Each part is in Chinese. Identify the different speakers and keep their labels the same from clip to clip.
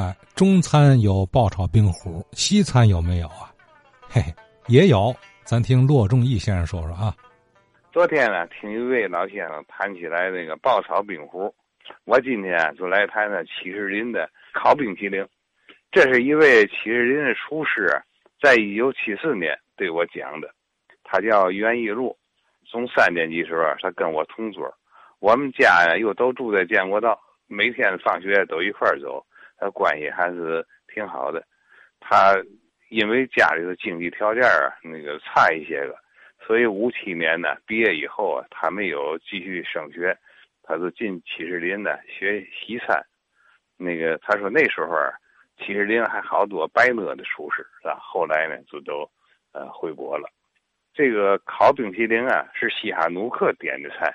Speaker 1: 啊，中餐有爆炒冰壶，西餐有没有啊？嘿，也有。咱听骆仲义先生说说啊。
Speaker 2: 昨天呢，听一位老先生谈起来那个爆炒冰壶，我今天就来谈谈七十林的烤冰淇淋。这是一位七十林的厨师，在一九七四年对我讲的。他叫袁一路，从三年级时候他跟我同桌，我们家呀又都住在建国道，每天放学都一块走，他关系还是挺好的。他因为家里的经济条件啊，那个差一些个。所以五七年呢，毕业以后啊，他没有继续升学，他是进七十林呢学西餐。那个他说那时候啊，七十林还好多白乐的厨师是吧？后来呢就都呃回国了。这个烤冰淇淋啊是西哈努克点的菜。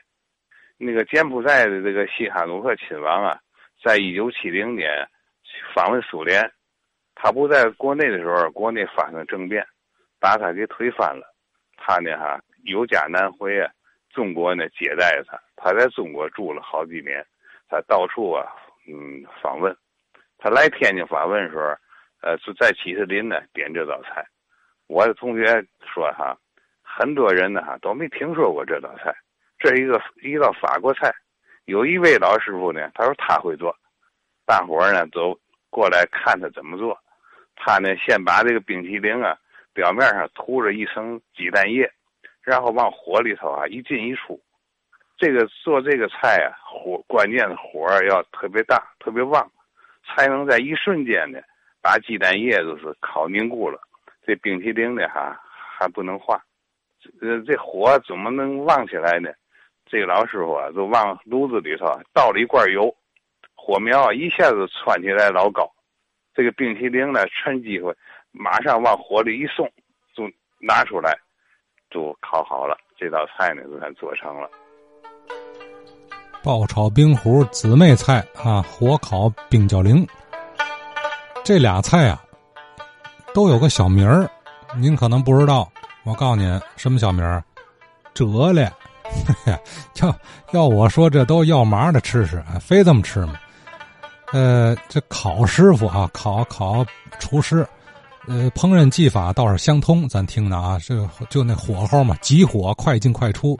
Speaker 2: 那个柬埔寨的这个西哈努克亲王啊，在一九七零年访问苏联，他不在国内的时候，国内发生政变，把他给推翻了。他呢哈有家难回啊，中国呢接待他，他在中国住了好几年，他到处啊嗯访问，他来天津访问的时候，呃就在七十林呢点这道菜，我的同学说哈，很多人呢哈都没听说过这道菜，这是一个一道法国菜，有一位老师傅呢，他说他会做，大伙呢都过来看他怎么做，他呢先把这个冰淇淋啊。表面上涂着一层鸡蛋液，然后往火里头啊一进一出。这个做这个菜啊，火关键的火要特别大、特别旺，才能在一瞬间呢把鸡蛋液都是烤凝固了。这冰淇淋呢哈还不能化。呃，这火怎么能旺起来呢？这个老师傅啊，就往炉子里头倒了一罐油，火苗一下子窜起来老高。这个冰淇淋呢，趁机会。马上往火里一送，就拿出来，就烤好了。这道菜呢，就算做成了。
Speaker 1: 爆炒冰壶姊妹菜啊，火烤冰激凌，这俩菜啊，都有个小名儿，您可能不知道。我告诉您，什么小名儿？折嘞！要要我说，这都要麻的吃吃，非这么吃吗？呃，这烤师傅啊，烤烤厨师。呃，烹饪技法倒是相通，咱听着啊，这就那火候嘛，急火快进快出，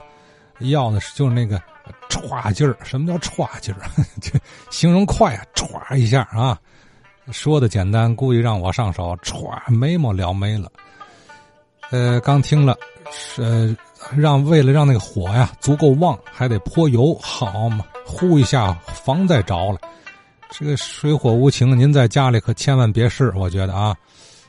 Speaker 1: 要的是就是那个歘劲儿。什么叫歘劲儿？就形容快啊，歘一下啊。说的简单，故意让我上手，歘眉毛撩没了。呃，刚听了，是让为了让那个火呀足够旺，还得泼油，好嘛，呼一下防再着了。这个水火无情，您在家里可千万别试，我觉得啊。